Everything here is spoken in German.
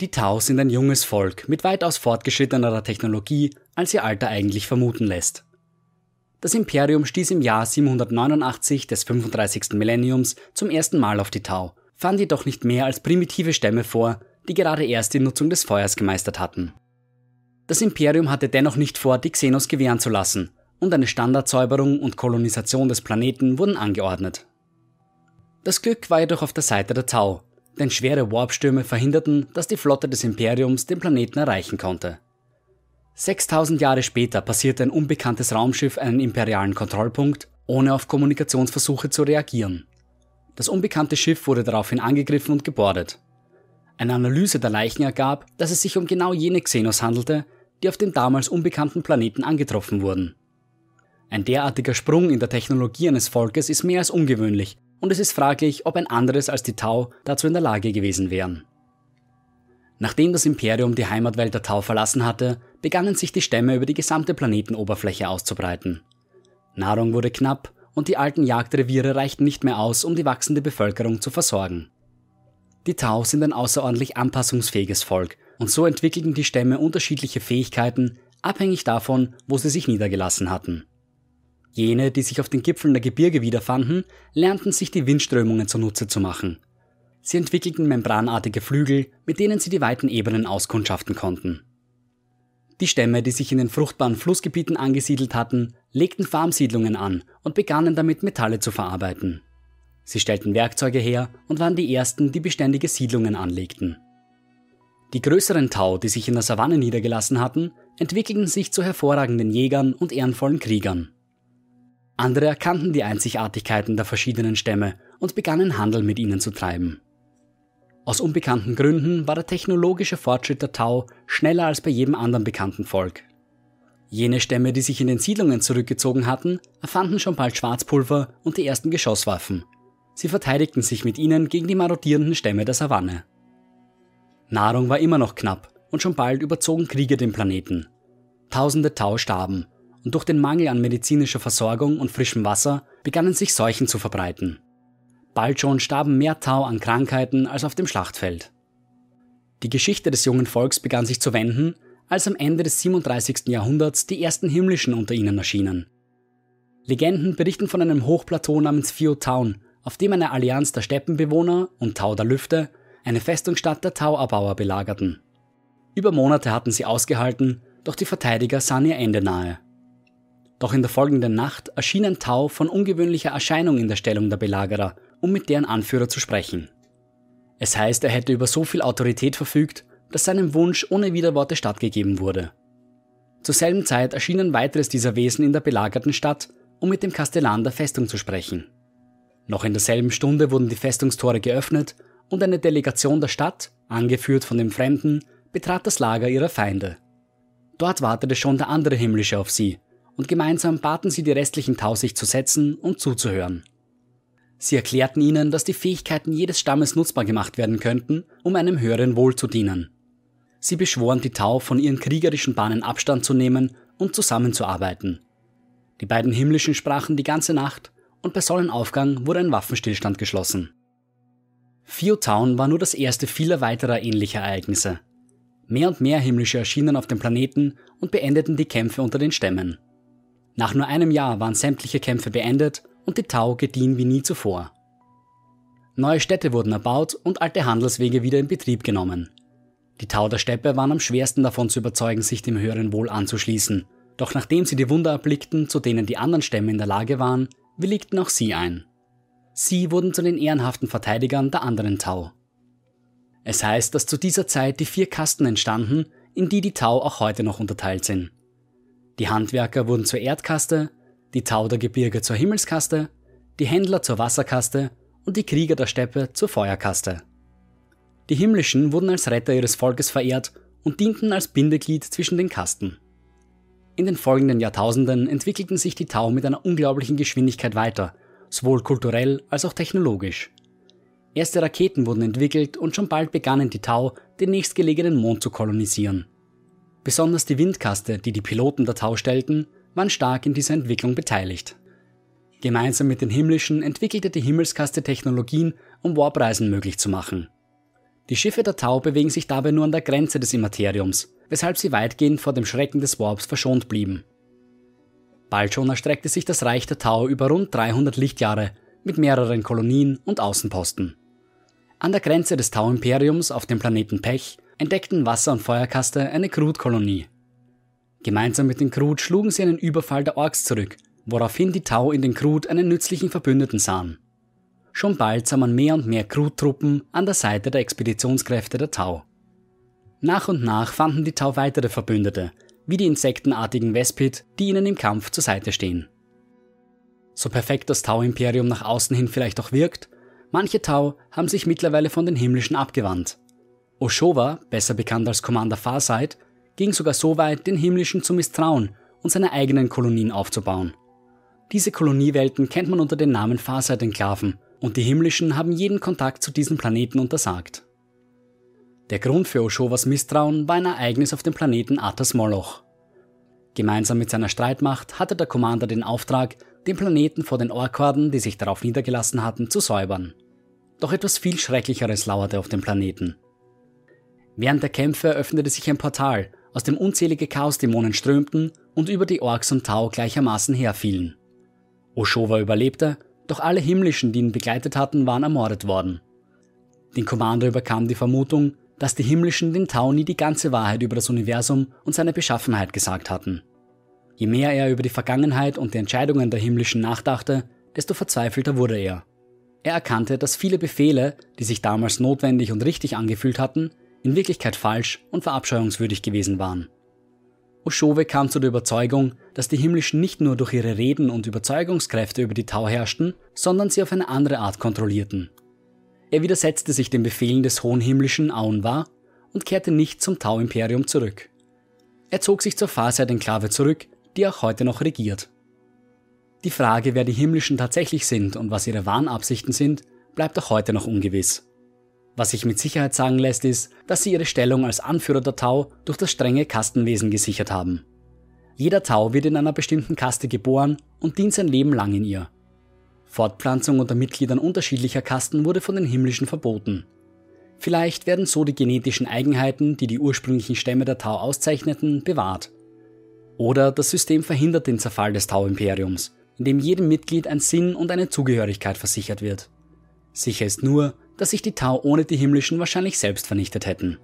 Die Tau sind ein junges Volk mit weitaus fortgeschrittenerer Technologie, als ihr Alter eigentlich vermuten lässt. Das Imperium stieß im Jahr 789 des 35. Millenniums zum ersten Mal auf die Tau, fand jedoch nicht mehr als primitive Stämme vor, die gerade erst die Nutzung des Feuers gemeistert hatten. Das Imperium hatte dennoch nicht vor, die Xenos gewähren zu lassen, und eine Standardsäuberung und Kolonisation des Planeten wurden angeordnet. Das Glück war jedoch auf der Seite der Tau, denn schwere Warpstürme verhinderten, dass die Flotte des Imperiums den Planeten erreichen konnte. 6000 Jahre später passierte ein unbekanntes Raumschiff einen imperialen Kontrollpunkt, ohne auf Kommunikationsversuche zu reagieren. Das unbekannte Schiff wurde daraufhin angegriffen und gebordet. Eine Analyse der Leichen ergab, dass es sich um genau jene Xenos handelte, die auf dem damals unbekannten Planeten angetroffen wurden. Ein derartiger Sprung in der Technologie eines Volkes ist mehr als ungewöhnlich und es ist fraglich, ob ein anderes als die Tau dazu in der Lage gewesen wären. Nachdem das Imperium die Heimatwelt der Tau verlassen hatte, begannen sich die Stämme über die gesamte Planetenoberfläche auszubreiten. Nahrung wurde knapp und die alten Jagdreviere reichten nicht mehr aus, um die wachsende Bevölkerung zu versorgen. Die Tau sind ein außerordentlich anpassungsfähiges Volk und so entwickelten die Stämme unterschiedliche Fähigkeiten, abhängig davon, wo sie sich niedergelassen hatten. Jene, die sich auf den Gipfeln der Gebirge wiederfanden, lernten sich die Windströmungen zunutze zu machen. Sie entwickelten membranartige Flügel, mit denen sie die weiten Ebenen auskundschaften konnten. Die Stämme, die sich in den fruchtbaren Flussgebieten angesiedelt hatten, legten Farmsiedlungen an und begannen damit Metalle zu verarbeiten. Sie stellten Werkzeuge her und waren die ersten, die beständige Siedlungen anlegten. Die größeren Tau, die sich in der Savanne niedergelassen hatten, entwickelten sich zu hervorragenden Jägern und ehrenvollen Kriegern. Andere erkannten die Einzigartigkeiten der verschiedenen Stämme und begannen Handel mit ihnen zu treiben. Aus unbekannten Gründen war der technologische Fortschritt der Tau schneller als bei jedem anderen bekannten Volk. Jene Stämme, die sich in den Siedlungen zurückgezogen hatten, erfanden schon bald Schwarzpulver und die ersten Geschosswaffen. Sie verteidigten sich mit ihnen gegen die marodierenden Stämme der Savanne. Nahrung war immer noch knapp und schon bald überzogen Kriege den Planeten. Tausende Tau starben und durch den Mangel an medizinischer Versorgung und frischem Wasser begannen sich Seuchen zu verbreiten. Bald schon starben mehr Tau an Krankheiten als auf dem Schlachtfeld. Die Geschichte des jungen Volks begann sich zu wenden, als am Ende des 37. Jahrhunderts die ersten Himmlischen unter ihnen erschienen. Legenden berichten von einem Hochplateau namens Fio Town, auf dem eine Allianz der Steppenbewohner und Tau der Lüfte eine Festungsstadt der Tau-Erbauer belagerten. Über Monate hatten sie ausgehalten, doch die Verteidiger sahen ihr Ende nahe. Doch in der folgenden Nacht erschien ein Tau von ungewöhnlicher Erscheinung in der Stellung der Belagerer, um mit deren Anführer zu sprechen. Es heißt, er hätte über so viel Autorität verfügt, dass seinem Wunsch ohne Widerworte stattgegeben wurde. Zur selben Zeit erschien ein weiteres dieser Wesen in der belagerten Stadt, um mit dem Kastellan der Festung zu sprechen. Noch in derselben Stunde wurden die Festungstore geöffnet und eine Delegation der Stadt, angeführt von dem Fremden, betrat das Lager ihrer Feinde. Dort wartete schon der andere Himmlische auf sie, und gemeinsam baten sie die restlichen Tau sich zu setzen und zuzuhören. Sie erklärten ihnen, dass die Fähigkeiten jedes Stammes nutzbar gemacht werden könnten, um einem höheren Wohl zu dienen. Sie beschworen die Tau, von ihren kriegerischen Bahnen Abstand zu nehmen und zusammenzuarbeiten. Die beiden Himmlischen sprachen die ganze Nacht und bei Sonnenaufgang wurde ein Waffenstillstand geschlossen. Fio Town war nur das erste vieler weiterer ähnlicher Ereignisse. Mehr und mehr Himmlische erschienen auf dem Planeten und beendeten die Kämpfe unter den Stämmen. Nach nur einem Jahr waren sämtliche Kämpfe beendet und die Tau gediehen wie nie zuvor. Neue Städte wurden erbaut und alte Handelswege wieder in Betrieb genommen. Die Tau der Steppe waren am schwersten davon zu überzeugen, sich dem höheren Wohl anzuschließen. Doch nachdem sie die Wunder erblickten, zu denen die anderen Stämme in der Lage waren, willigten auch sie ein. Sie wurden zu den ehrenhaften Verteidigern der anderen Tau. Es heißt, dass zu dieser Zeit die vier Kasten entstanden, in die die Tau auch heute noch unterteilt sind. Die Handwerker wurden zur Erdkaste, die Taudergebirge zur Himmelskaste, die Händler zur Wasserkaste und die Krieger der Steppe zur Feuerkaste. Die Himmlischen wurden als Retter ihres Volkes verehrt und dienten als Bindeglied zwischen den Kasten. In den folgenden Jahrtausenden entwickelten sich die Tau mit einer unglaublichen Geschwindigkeit weiter, sowohl kulturell als auch technologisch. Erste Raketen wurden entwickelt und schon bald begannen die Tau, den nächstgelegenen Mond zu kolonisieren. Besonders die Windkaste, die die Piloten der Tau stellten, waren stark in dieser Entwicklung beteiligt. Gemeinsam mit den Himmlischen entwickelte die Himmelskaste Technologien, um Warpreisen möglich zu machen. Die Schiffe der Tau bewegen sich dabei nur an der Grenze des Immateriums, weshalb sie weitgehend vor dem Schrecken des Warps verschont blieben. Bald schon erstreckte sich das Reich der Tau über rund 300 Lichtjahre mit mehreren Kolonien und Außenposten. An der Grenze des Tau-Imperiums auf dem Planeten Pech entdeckten Wasser- und Feuerkaste eine Krut-Kolonie. Gemeinsam mit den Krut schlugen sie einen Überfall der Orks zurück, woraufhin die Tau in den Krut einen nützlichen Verbündeten sahen. Schon bald sah man mehr und mehr Krut-Truppen an der Seite der Expeditionskräfte der Tau. Nach und nach fanden die Tau weitere Verbündete, wie die insektenartigen Vespid, die ihnen im Kampf zur Seite stehen. So perfekt das Tau-Imperium nach außen hin vielleicht auch wirkt, manche Tau haben sich mittlerweile von den Himmlischen abgewandt. Oshova, besser bekannt als Commander Farsight, ging sogar so weit, den Himmlischen zu misstrauen und seine eigenen Kolonien aufzubauen. Diese Koloniewelten kennt man unter dem Namen Farsight-Enklaven und die Himmlischen haben jeden Kontakt zu diesen Planeten untersagt. Der Grund für Oshovas Misstrauen war ein Ereignis auf dem Planeten Atas Moloch. Gemeinsam mit seiner Streitmacht hatte der Commander den Auftrag, den Planeten vor den Orkworden, die sich darauf niedergelassen hatten, zu säubern. Doch etwas viel Schrecklicheres lauerte auf dem Planeten. Während der Kämpfe öffnete sich ein Portal, aus dem unzählige Chaosdämonen strömten und über die Orks und Tau gleichermaßen herfielen. Oshova überlebte, doch alle Himmlischen, die ihn begleitet hatten, waren ermordet worden. Den Commander überkam die Vermutung, dass die Himmlischen den Tau nie die ganze Wahrheit über das Universum und seine Beschaffenheit gesagt hatten. Je mehr er über die Vergangenheit und die Entscheidungen der Himmlischen nachdachte, desto verzweifelter wurde er. Er erkannte, dass viele Befehle, die sich damals notwendig und richtig angefühlt hatten, in Wirklichkeit falsch und verabscheuungswürdig gewesen waren. Oshove kam zu der Überzeugung, dass die Himmlischen nicht nur durch ihre Reden und Überzeugungskräfte über die Tau herrschten, sondern sie auf eine andere Art kontrollierten. Er widersetzte sich den Befehlen des hohen himmlischen Aunwa und kehrte nicht zum Tau-Imperium zurück. Er zog sich zur Farsight-Enklave zurück, die auch heute noch regiert. Die Frage, wer die Himmlischen tatsächlich sind und was ihre wahren Absichten sind, bleibt auch heute noch ungewiss. Was sich mit Sicherheit sagen lässt, ist, dass sie ihre Stellung als Anführer der Tau durch das strenge Kastenwesen gesichert haben. Jeder Tau wird in einer bestimmten Kaste geboren und dient sein Leben lang in ihr. Fortpflanzung unter Mitgliedern unterschiedlicher Kasten wurde von den Himmlischen verboten. Vielleicht werden so die genetischen Eigenheiten, die die ursprünglichen Stämme der Tau auszeichneten, bewahrt. Oder das System verhindert den Zerfall des Tau-Imperiums, indem jedem Mitglied ein Sinn und eine Zugehörigkeit versichert wird. Sicher ist nur, dass sich die Tau ohne die Himmlischen wahrscheinlich selbst vernichtet hätten.